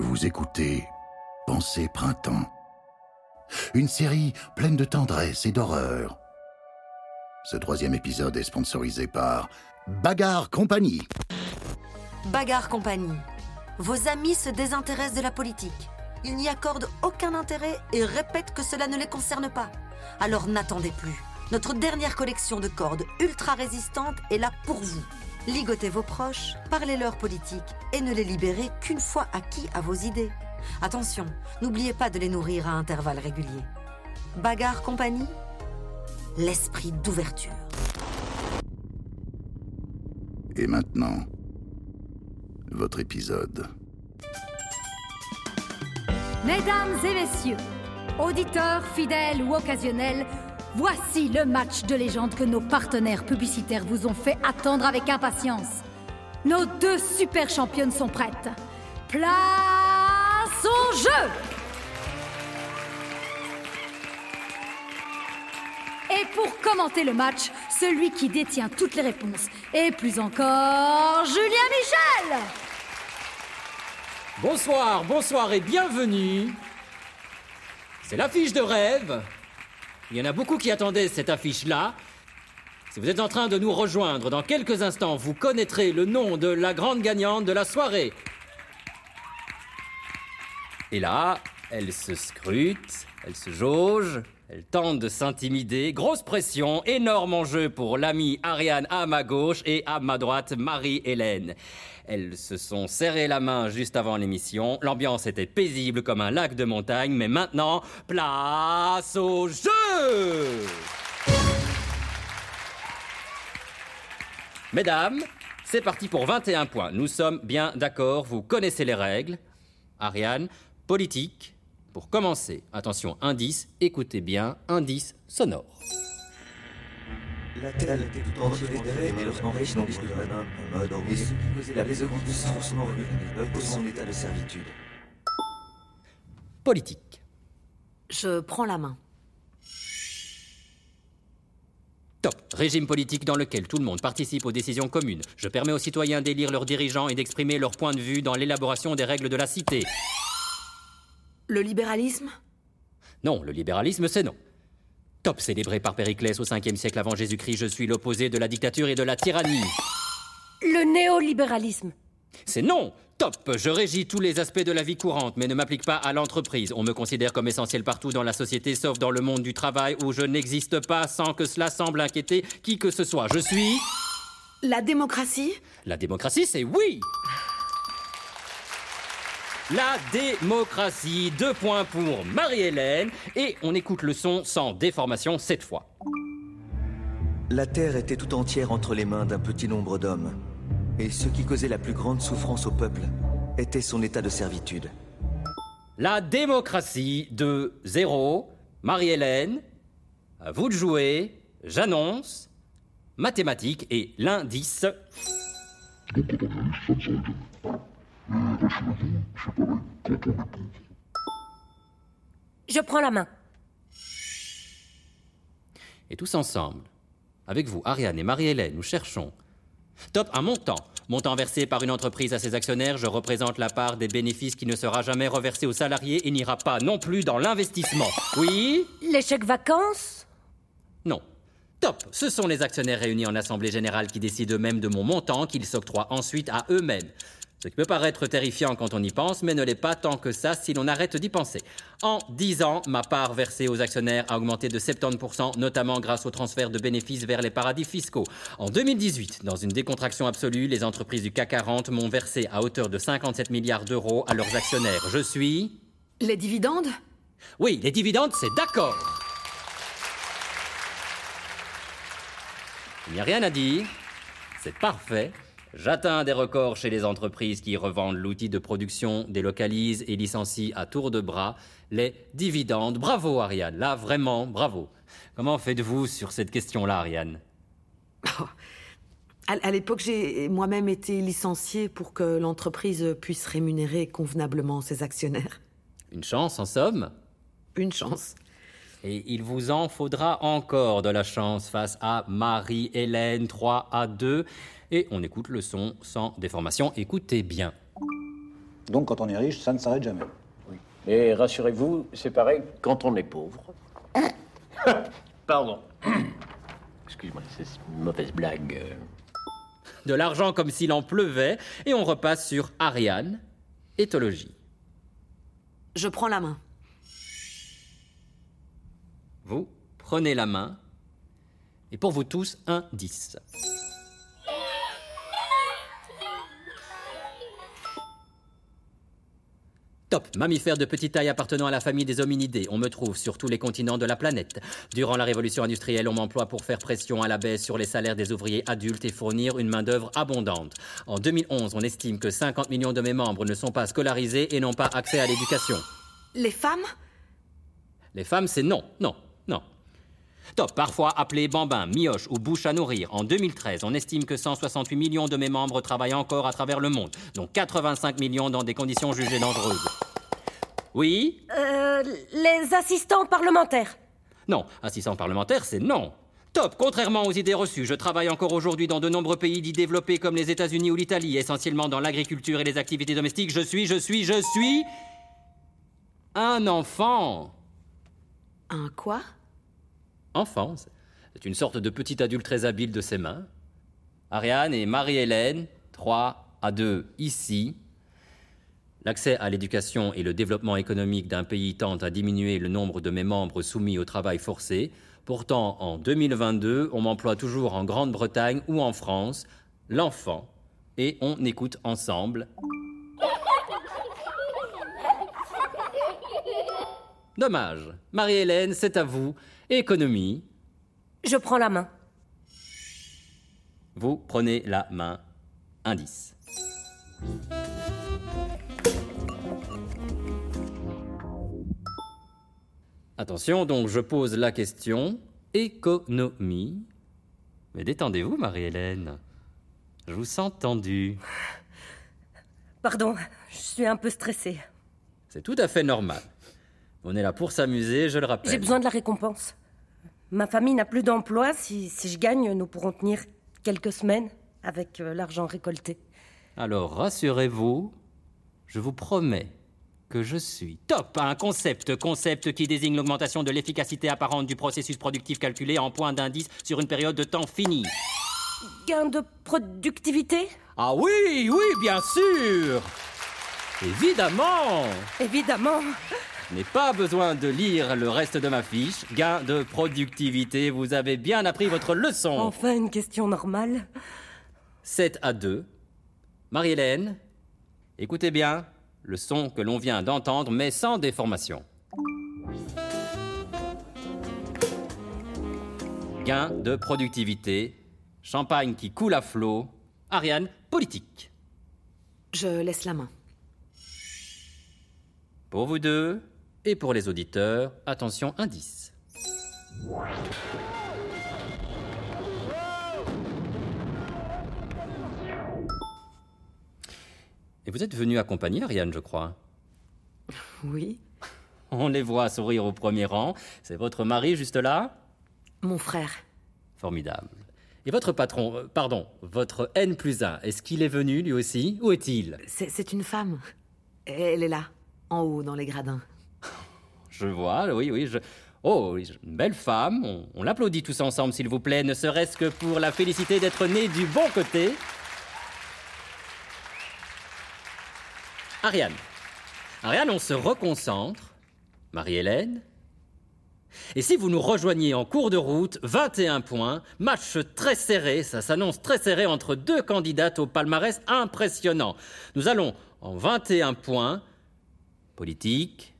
Vous écoutez Pensée Printemps. Une série pleine de tendresse et d'horreur. Ce troisième épisode est sponsorisé par Bagarre Compagnie. Bagarre Compagnie. Vos amis se désintéressent de la politique. Ils n'y accordent aucun intérêt et répètent que cela ne les concerne pas. Alors n'attendez plus. Notre dernière collection de cordes ultra résistantes est là pour vous. Ligotez vos proches, parlez-leur politique et ne les libérez qu'une fois acquis à vos idées. Attention, n'oubliez pas de les nourrir à intervalles réguliers. Bagarre Compagnie L'esprit d'ouverture. Et maintenant, votre épisode. Mesdames et messieurs, auditeurs fidèles ou occasionnels, voici le match de légende que nos partenaires publicitaires vous ont fait attendre avec impatience. Nos deux super championnes sont prêtes. Place au jeu Et pour commenter le match, celui qui détient toutes les réponses. Et plus encore, Julien Michel Bonsoir, bonsoir et bienvenue. C'est l'affiche de rêve. Il y en a beaucoup qui attendaient cette affiche-là. Si vous êtes en train de nous rejoindre dans quelques instants, vous connaîtrez le nom de la grande gagnante de la soirée. Et là, elle se scrute, elle se jauge, elle tente de s'intimider. Grosse pression, énorme enjeu pour l'amie Ariane à ma gauche et à ma droite Marie-Hélène. Elles se sont serrées la main juste avant l'émission. L'ambiance était paisible comme un lac de montagne, mais maintenant, place au jeu Mesdames, c'est parti pour 21 points. Nous sommes bien d'accord, vous connaissez les règles. Ariane, politique. Pour commencer, attention, indice, écoutez bien, indice sonore. La Terre était tout entière et lorsqu'en région de Madame, mode et ce qui faisait la raison du sens morue, pour son état de servitude. Politique. Je prends la main. Top. Régime politique dans lequel tout le monde participe aux décisions communes. Je permets aux citoyens d'élire leurs dirigeants et d'exprimer leur point de vue dans l'élaboration des règles de la cité. Le libéralisme? Non, le libéralisme, c'est non. Top, célébré par Périclès au 5e siècle avant Jésus-Christ, je suis l'opposé de la dictature et de la tyrannie. Le néolibéralisme. C'est non Top Je régis tous les aspects de la vie courante, mais ne m'applique pas à l'entreprise. On me considère comme essentiel partout dans la société, sauf dans le monde du travail, où je n'existe pas sans que cela semble inquiéter qui que ce soit. Je suis... La démocratie? La démocratie, c'est oui la démocratie, deux points pour Marie-Hélène, et on écoute le son sans déformation cette fois. La Terre était tout entière entre les mains d'un petit nombre d'hommes, et ce qui causait la plus grande souffrance au peuple était son état de servitude. La démocratie de zéro, Marie-Hélène, à vous de jouer, j'annonce, mathématiques et l'indice. Je prends la main. Et tous ensemble, avec vous, Ariane et Marie-Hélène, nous cherchons. Top, un montant. Montant versé par une entreprise à ses actionnaires, je représente la part des bénéfices qui ne sera jamais reversée aux salariés et n'ira pas non plus dans l'investissement. Oui? Les chèques vacances? Non. Top Ce sont les actionnaires réunis en assemblée générale qui décident eux-mêmes de mon montant qu'ils s'octroient ensuite à eux-mêmes. Ce qui peut paraître terrifiant quand on y pense, mais ne l'est pas tant que ça si l'on arrête d'y penser. En 10 ans, ma part versée aux actionnaires a augmenté de 70%, notamment grâce au transfert de bénéfices vers les paradis fiscaux. En 2018, dans une décontraction absolue, les entreprises du CAC 40 m'ont versé à hauteur de 57 milliards d'euros à leurs actionnaires. Je suis... Les dividendes? Oui, les dividendes, c'est d'accord. Il n'y a rien à dire. C'est parfait. J'atteins des records chez les entreprises qui revendent l'outil de production, délocalisent et licencient à tour de bras les dividendes. Bravo Ariane, là vraiment bravo. Comment faites-vous sur cette question-là Ariane? À, l'époque, j'ai moi-même été licenciée pour que l'entreprise puisse rémunérer convenablement ses actionnaires. Une chance en somme? Une chance. Et il vous en faudra encore de la chance face à Marie-Hélène 3 à 2. Et on écoute le son sans déformation. Écoutez bien. Donc quand on est riche, ça ne s'arrête jamais. Et rassurez-vous, c'est pareil quand on est pauvre. Pardon. Excuse-moi, c'est une mauvaise blague. De l'argent comme s'il en pleuvait, et on repasse sur Ariane, éthologie. Je prends la main. Vous prenez la main, et pour vous tous, un 10. Top, mammifère de petite taille appartenant à la famille des hominidés. On me trouve sur tous les continents de la planète. Durant la révolution industrielle, on m'emploie pour faire pression à la baisse sur les salaires des ouvriers adultes et fournir une main-d'œuvre abondante. En 2011, on estime que 50 millions de mes membres ne sont pas scolarisés et n'ont pas accès à l'éducation. Les femmes? Les femmes, c'est non, non, non. Top, parfois appelé bambin, mioche ou bouche à nourrir. En 2013, on estime que 168 millions de mes membres travaillent encore à travers le monde, dont 85 millions dans des conditions jugées dangereuses. Oui? Euh, les assistants parlementaires. Non, assistant parlementaire, c'est non. Top, contrairement aux idées reçues, je travaille encore aujourd'hui dans de nombreux pays dits développés comme les États-Unis ou l'Italie, essentiellement dans l'agriculture et les activités domestiques. Je suis, je suis, je suis. un enfant. Un quoi? Enfant, c'est une sorte de petit adulte très habile de ses mains. Ariane et Marie-Hélène, 3 à 2 ici. L'accès à l'éducation et le développement économique d'un pays tend à diminuer le nombre de mes membres soumis au travail forcé. Pourtant, en 2022, on m'emploie toujours en Grande-Bretagne ou en France, l'enfant, et on écoute ensemble. Dommage. Marie-Hélène, c'est à vous. Économie. Je prends la main. Vous prenez la main. Indice. Attention, donc je pose la question. Économie. Mais détendez-vous, Marie-Hélène. Je vous sens tendue. Pardon, je suis un peu stressée. C'est tout à fait normal. On est là pour s'amuser, je le rappelle. J'ai besoin de la récompense. Ma famille n'a plus d'emploi. Si, si je gagne, nous pourrons tenir quelques semaines avec euh, l'argent récolté. Alors rassurez-vous, je vous promets que je suis top à un concept, concept qui désigne l'augmentation de l'efficacité apparente du processus productif calculé en points d'indice sur une période de temps finie. Gain de productivité? Ah oui, oui, bien sûr Évidemment Évidemment. Je n'ai pas besoin de lire le reste de ma fiche. Gain de productivité, vous avez bien appris votre leçon. Enfin, une question normale. 7 à 2. Marie-Hélène, écoutez bien le son que l'on vient d'entendre, mais sans déformation. Gain de productivité, champagne qui coule à flot, Ariane, politique. Je laisse la main. Pour vous deux et pour les auditeurs, attention, indice. Et vous êtes venu accompagner Ariane, je crois. Oui. On les voit sourire au premier rang. C'est votre mari juste là? Mon frère. Formidable. Et votre patron, euh, pardon, votre N plus 1, est-ce qu'il est venu lui aussi? Où est-il? C'est c'est une femme. Elle est là, en haut, dans les gradins. Je vois, oui, oui, je... Oh, une belle femme. On, l'applaudit tous ensemble, s'il vous plaît, ne serait-ce que pour la féliciter d'être née du bon côté. Ariane. Ariane, on se reconcentre. Marie-Hélène. Et si vous nous rejoignez en cours de route, 21 points, match très serré, ça s'annonce très serré entre deux candidates au palmarès impressionnant. Nous allons en 21 points. Politique.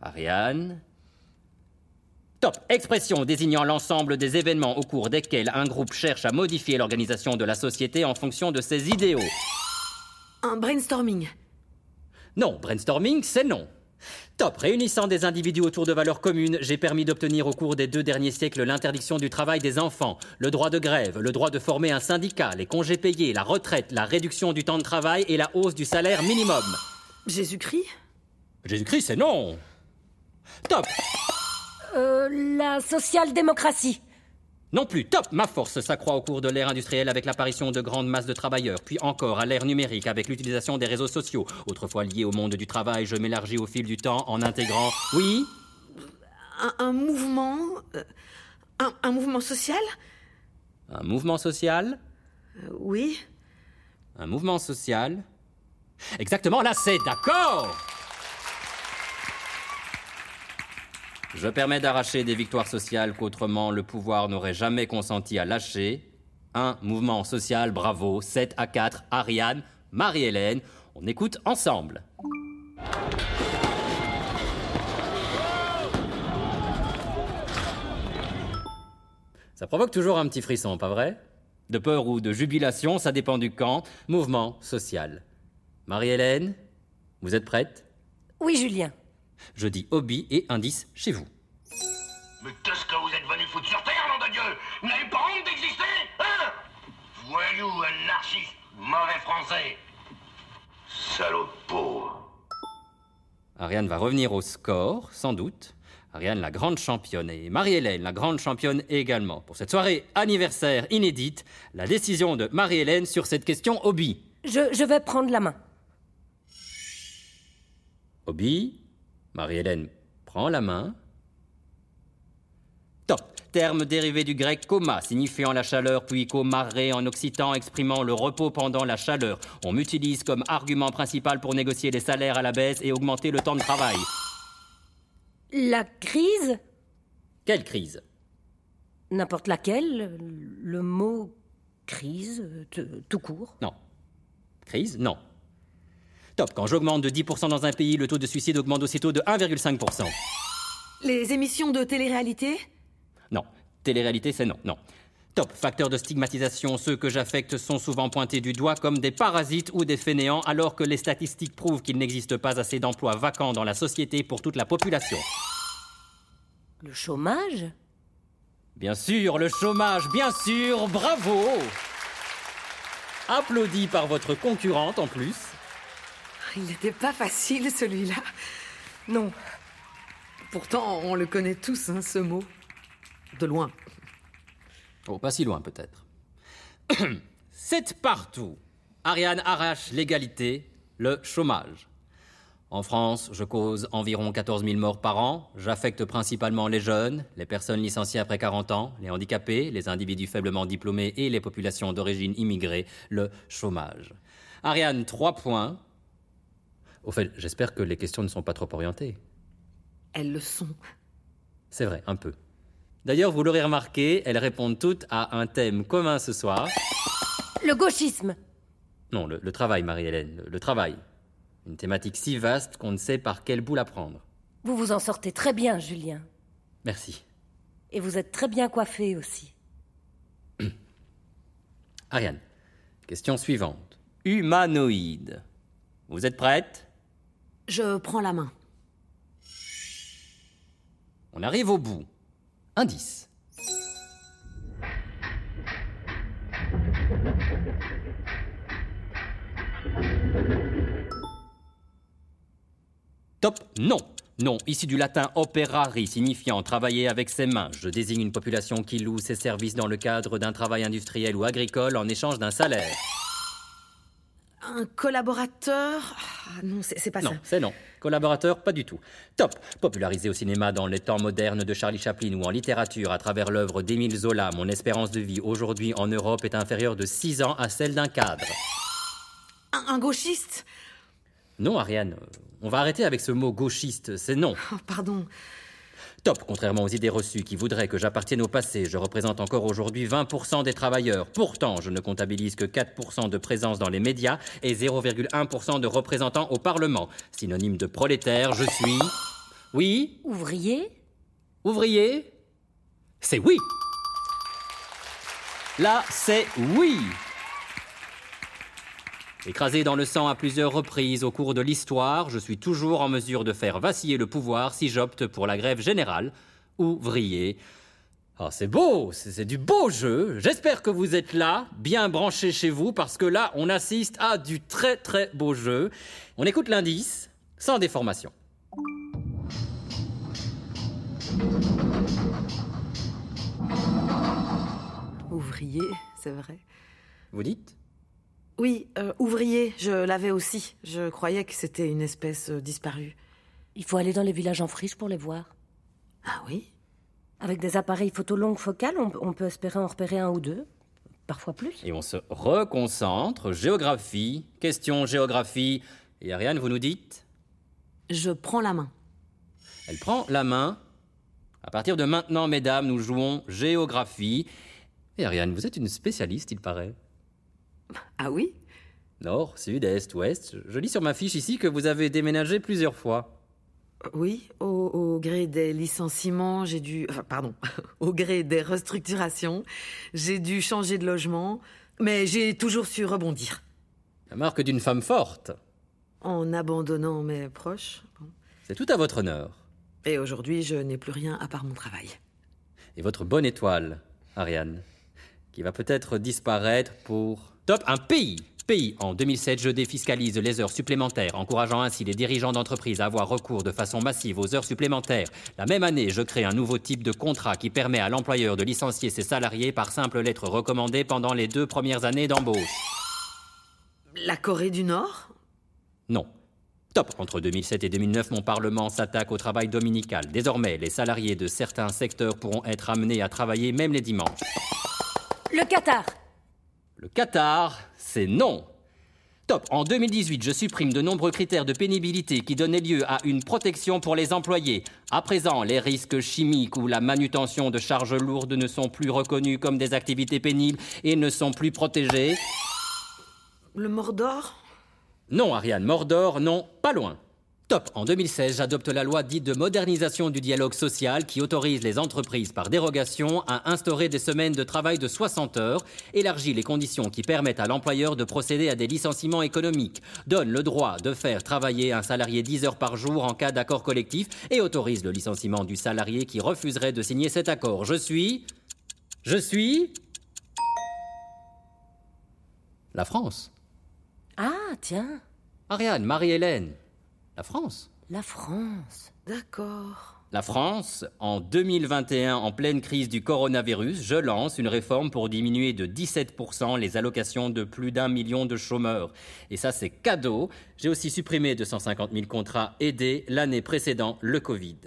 Ariane. Top. Expression désignant l'ensemble des événements au cours desquels un groupe cherche à modifier l'organisation de la société en fonction de ses idéaux. Un brainstorming. Non, brainstorming, c'est non. Top, réunissant des individus autour de valeurs communes, j'ai permis d'obtenir au cours des deux derniers siècles l'interdiction du travail des enfants, le droit de grève, le droit de former un syndicat, les congés payés, la retraite, la réduction du temps de travail et la hausse du salaire minimum. Jésus-Christ? Jésus-Christ, c'est non. Top, Euh, la social-démocratie. Non plus, top Ma force s'accroît au cours de l'ère industrielle avec l'apparition de grandes masses de travailleurs, puis encore à l'ère numérique avec l'utilisation des réseaux sociaux. Autrefois lié au monde du travail, je m'élargis au fil du temps en intégrant... Oui? Un, un mouvement. euh, un, un mouvement social? Un mouvement social? Euh, Oui. Un mouvement social? Exactement, là c'est d'accord Je permets d'arracher des victoires sociales qu'autrement le pouvoir n'aurait jamais consenti à lâcher. Un mouvement social, bravo, 7 à 4, Ariane, Marie-Hélène, on écoute ensemble. Ça provoque toujours un petit frisson, pas vrai? De peur ou de jubilation, ça dépend du camp. Mouvement social. Marie-Hélène, vous êtes prête? Oui, Julien. Je dis hobby et indice chez vous. Mais qu'est-ce que vous êtes venu foutre sur Terre, nom de Dieu? Vous n'avez pas honte d'exister Hein? Voyou, anarchiste, mauvais français? Salaud peau. Ariane va revenir au score, sans doute. Ariane, la grande championne, et Marie-Hélène, la grande championne également. Pour cette soirée anniversaire inédite, la décision de Marie-Hélène sur cette question hobby. Je, je vais prendre la main. Hobby, Marie-Hélène prend la main. Top. Terme dérivé du grec coma, signifiant la chaleur, puis comaré en occitan, exprimant le repos pendant la chaleur. On m'utilise comme argument principal pour négocier les salaires à la baisse et augmenter le temps de travail. La crise? Quelle crise? N'importe laquelle. Le mot crise, tout court. Non. Crise? Non. Top. Quand j'augmente de 10% dans un pays, le taux de suicide augmente aussitôt de 1,5%. Les émissions de télé-réalité? Non. Télé-réalité, c'est non. Non. Top. Facteur de stigmatisation, ceux que j'affecte sont souvent pointés du doigt comme des parasites ou des fainéants, alors que les statistiques prouvent qu'il n'existe pas assez d'emplois vacants dans la société pour toute la population. Le chômage? Bien sûr, le chômage, bien sûr, bravo Applaudi par votre concurrente en plus. Il n'était pas facile celui-là. Non. Pourtant, on le connaît tous, hein, ce mot. De loin. Oh, pas si loin peut-être. C'est partout. Ariane arrache l'égalité, le chômage. En France, je cause environ 14 000 morts par an. J'affecte principalement les jeunes, les personnes licenciées après 40 ans, les handicapés, les individus faiblement diplômés et les populations d'origine immigrée, le chômage. Ariane, trois points. Au fait, j'espère que les questions ne sont pas trop orientées. Elles le sont. C'est vrai, un peu. D'ailleurs, vous l'aurez remarqué, elles répondent toutes à un thème commun ce soir. Le gauchisme Non, le, le travail, Marie-Hélène, le, le travail. Une thématique si vaste qu'on ne sait par quel bout la prendre. Vous vous en sortez très bien, Julien. Merci. Et vous êtes très bien coiffé aussi. Ariane, question suivante. Humanoïde. Vous êtes prête? Je prends la main. On arrive au bout. Indice. Top, non. Non, issu du latin operari, signifiant travailler avec ses mains. Je désigne une population qui loue ses services dans le cadre d'un travail industriel ou agricole en échange d'un salaire. Un collaborateur? Ah non, c'est pas Non, ça. c'est non. Collaborateur, pas du tout. Top. Popularisé au cinéma dans les temps modernes de Charlie Chaplin ou en littérature à travers l'œuvre d'Émile Zola, mon espérance de vie aujourd'hui en Europe est inférieure de 6 ans à celle d'un cadre. Un, un gauchiste? Non, Ariane, on va arrêter avec ce mot gauchiste, c'est non. Oh, pardon. Top, contrairement aux idées reçues qui voudraient que j'appartienne au passé, je représente encore aujourd'hui 20% des travailleurs. Pourtant, je ne comptabilise que 4% de présence dans les médias et 0,1% de représentants au Parlement. Synonyme de prolétaire, je suis... Oui Ouvrier Ouvrier C'est oui. Là, c'est oui. Écrasé dans le sang à plusieurs reprises au cours de l'histoire, je suis toujours en mesure de faire vaciller le pouvoir si j'opte pour la grève générale. Ouvrier. Ah, c'est beau, c'est c'est du beau jeu. J'espère que vous êtes là, bien branchés chez vous, parce que là, on assiste à du très très beau jeu. On écoute l'indice, sans déformation. Ouvrier, c'est vrai. Vous dites? Oui, euh, ouvrier, je l'avais aussi. Je croyais que c'était une espèce euh, disparue. Il faut aller dans les villages en friche pour les voir. Ah oui? Avec des appareils photo longue focale, on, on peut espérer en repérer un ou deux, parfois plus. Et on se reconcentre. Géographie, question géographie. Et Ariane, vous nous dites? Je prends la main. Elle prend la main. À partir de maintenant, mesdames, nous jouons géographie. Et Ariane, vous êtes une spécialiste, il paraît. Ah oui? Nord, sud, est, ouest. Je lis sur ma fiche ici que vous avez déménagé plusieurs fois. Oui, au, au gré des licenciements, j'ai dû... Enfin, pardon, au gré des restructurations, j'ai dû changer de logement, mais j'ai toujours su rebondir. La marque d'une femme forte. En abandonnant mes proches. C'est tout à votre honneur. Et aujourd'hui, je n'ai plus rien à part mon travail. Et votre bonne étoile, Ariane, qui va peut-être disparaître pour... Top, un pays Pays. En 2007, je défiscalise les heures supplémentaires, encourageant ainsi les dirigeants d'entreprise à avoir recours de façon massive aux heures supplémentaires. La même année, je crée un nouveau type de contrat qui permet à l'employeur de licencier ses salariés par simple lettre recommandée pendant les deux premières années d'embauche. La Corée du Nord? Non. Top. Entre 2007 et 2009, mon Parlement s'attaque au travail dominical. Désormais, les salariés de certains secteurs pourront être amenés à travailler même les dimanches. Le Qatar Le Qatar, c'est non. Top. En 2018, je supprime de nombreux critères de pénibilité qui donnaient lieu à une protection pour les employés. À présent, les risques chimiques ou la manutention de charges lourdes ne sont plus reconnus comme des activités pénibles et ne sont plus protégés. Le Mordor? Non, Ariane, Mordor, non, pas loin. Top. En 2016, j'adopte la loi dite de modernisation du dialogue social qui autorise les entreprises par dérogation à instaurer des semaines de travail de 60 heures, élargit les conditions qui permettent à l'employeur de procéder à des licenciements économiques, donne le droit de faire travailler un salarié 10 heures par jour en cas d'accord collectif et autorise le licenciement du salarié qui refuserait de signer cet accord. Je suis... Je suis... La France. Ah, tiens, Ariane, Marie-Hélène. La France. la France. D'accord. La France, en 2021, en pleine crise du coronavirus, je lance une réforme pour diminuer de 17% les allocations de plus d'un million de chômeurs. Et ça, c'est cadeau. J'ai aussi supprimé 250 000 contrats aidés l'année précédant le Covid.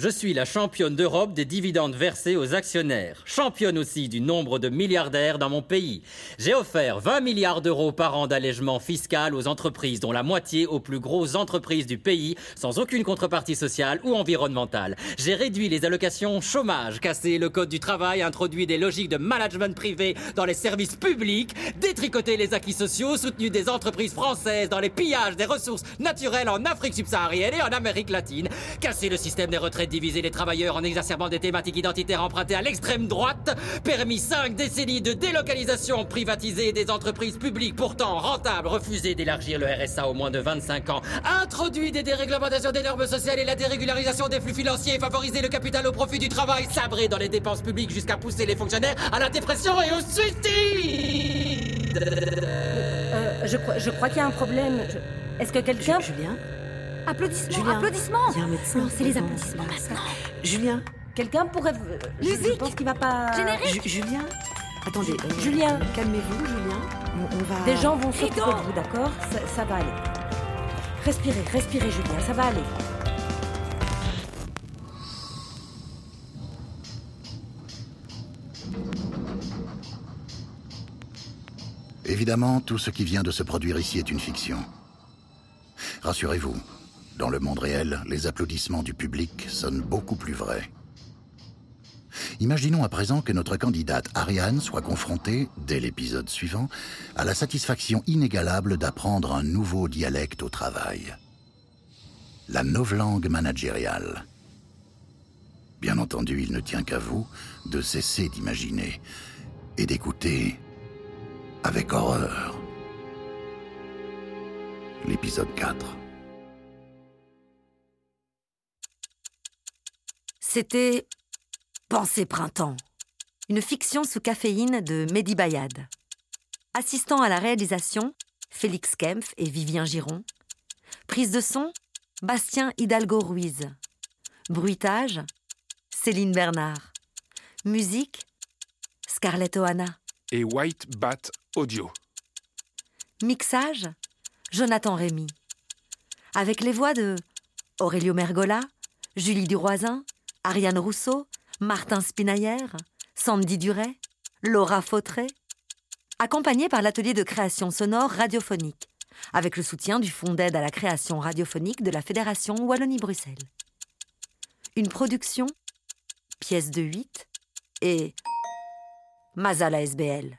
Je suis la championne d'Europe des dividendes versés aux actionnaires, championne aussi du nombre de milliardaires dans mon pays. J'ai offert 20 milliards d'euros par an d'allègement fiscal aux entreprises, dont la moitié aux plus grosses entreprises du pays, sans aucune contrepartie sociale ou environnementale. J'ai réduit les allocations chômage, cassé le code du travail, introduit des logiques de management privé dans les services publics, détricoté les acquis sociaux, soutenu des entreprises françaises dans les pillages des ressources naturelles en Afrique subsaharienne et en Amérique latine, cassé le système des retraites diviser les travailleurs en exacerbant des thématiques identitaires empruntées à l'extrême droite, permis cinq décennies de délocalisation privatisée des entreprises publiques pourtant rentables, refusé d'élargir le RSA au moins de 25 ans, introduit des déréglementations des normes sociales et la dérégularisation des flux financiers, favorisé le capital au profit du travail, sabré dans les dépenses publiques jusqu'à pousser les fonctionnaires à la dépression et au suicide. Euh, je crois, je crois qu'il y a un problème. Je- Est-ce que quelqu'un... Julien Applaudissements Julien, Applaudissements il y a un médecin. Lancez les applaudissements maintenant. Julien Quelqu'un pourrait... euh, je- Je Musique pense qu'il va pas... Générique Ju- Julien Attendez. euh, Julien. Calmez-vous, Julien. On, on va... Des gens vont s'occuper de vous, d'accord? Ça, ça va aller. Respirez, respirez, Julien, ça va aller. Évidemment, tout ce qui vient de se produire ici est une fiction. Rassurez-vous, dans le monde réel, les applaudissements du public sonnent beaucoup plus vrais. Imaginons à présent que notre candidate Ariane soit confrontée, dès l'épisode suivant, à la satisfaction inégalable d'apprendre un nouveau dialecte au travail. La novlangue managériale. Bien entendu, il ne tient qu'à vous de cesser d'imaginer et d'écouter avec horreur. L'épisode 4. C'était Pensée printemps, une fiction sous caféine de Mehdi Bayad. Assistant à la réalisation, Félix Kempf et Vivien Giron. Prise de son, Bastien Hidalgo Ruiz. Bruitage, Céline Bernard. Musique, Scarlett Ohana. Et White Bat Audio. Mixage Jonathan Rémy. Avec les voix de Aurelio Mergola, Julie Duroisin, Ariane Rousseau, Martin Spinailler, Sandy Duret, Laura Fautré. Accompagné par l'atelier de création sonore radiophonique, avec le soutien du Fonds d'aide à la création radiophonique de la Fédération Wallonie-Bruxelles. Une production, pièce de 8 et Mazala SBL.